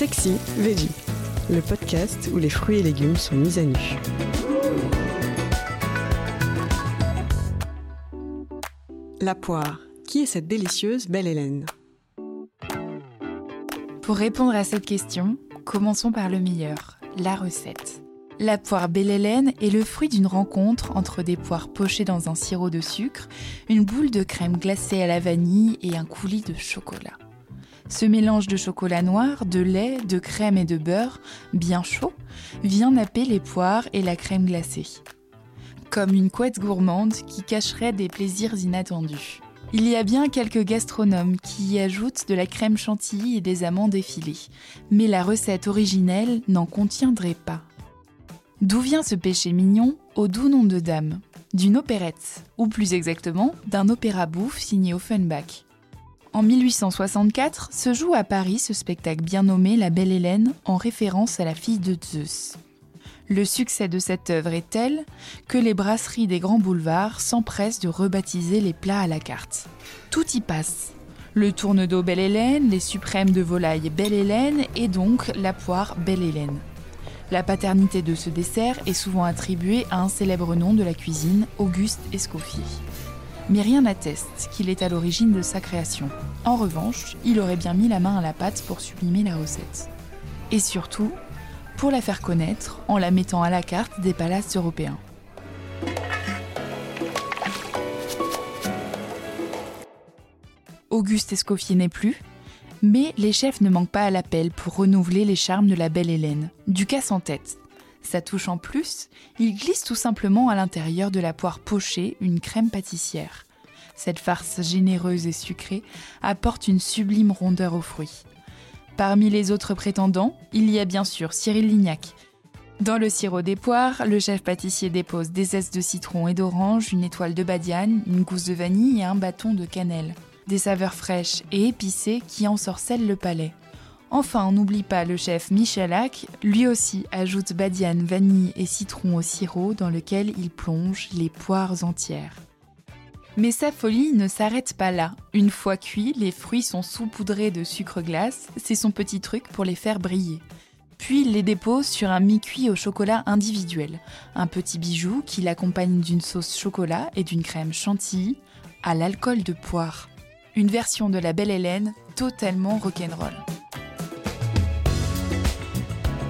Sexy Veggie, le podcast où les fruits et légumes sont mis à nu. La poire. Qui est cette délicieuse belle Hélène? Pour répondre à cette question, commençons par le meilleur, la recette. La poire Belle Hélène est le fruit d'une rencontre entre des poires pochées dans un sirop de sucre, une boule de crème glacée à la vanille et un coulis de chocolat. Ce mélange de chocolat noir, de lait, de crème et de beurre, bien chaud, vient napper les poires et la crème glacée. Comme une couette gourmande qui cacherait des plaisirs inattendus. Il y a bien quelques gastronomes qui y ajoutent de la crème chantilly et des amandes effilées, mais la recette originelle n'en contiendrait pas. D'où vient ce péché mignon au doux nom de dame? D'une opérette, ou plus exactement d'un opéra bouffe signé Offenbach. En 1864 se joue à Paris ce spectacle bien nommé La Belle Hélène en référence à la fille de Zeus. Le succès de cette œuvre est tel que les brasseries des grands boulevards s'empressent de rebaptiser les plats à la carte. Tout y passe. Le tourne d'eau Belle Hélène, les suprêmes de volaille Belle Hélène et donc la poire Belle Hélène. La paternité de ce dessert est souvent attribuée à un célèbre nom de la cuisine, Auguste Escoffier. Mais rien n'atteste qu'il est à l'origine de sa création. En revanche, il aurait bien mis la main à la pâte pour sublimer la recette. Et surtout, pour la faire connaître en la mettant à la carte des palaces européens. Auguste Escoffier n'est plus, mais les chefs ne manquent pas à l'appel pour renouveler les charmes de la belle Hélène. Du casse en tête. Ça touche en plus, il glisse tout simplement à l'intérieur de la poire pochée une crème pâtissière. Cette farce généreuse et sucrée apporte une sublime rondeur aux fruits. Parmi les autres prétendants, il y a bien sûr Cyril Lignac. Dans le sirop des poires, le chef pâtissier dépose des zestes de citron et d'orange, une étoile de badiane, une gousse de vanille et un bâton de cannelle des saveurs fraîches et épicées qui ensorcellent le palais. Enfin, on n'oublie pas le chef Michalak, lui aussi ajoute badiane, vanille et citron au sirop dans lequel il plonge les poires entières. Mais sa folie ne s'arrête pas là. Une fois cuits, les fruits sont saupoudrés de sucre glace, c'est son petit truc pour les faire briller. Puis il les dépose sur un mi-cuit au chocolat individuel, un petit bijou qui l'accompagne d'une sauce chocolat et d'une crème chantilly à l'alcool de poire une version de la Belle Hélène totalement rock'n'roll.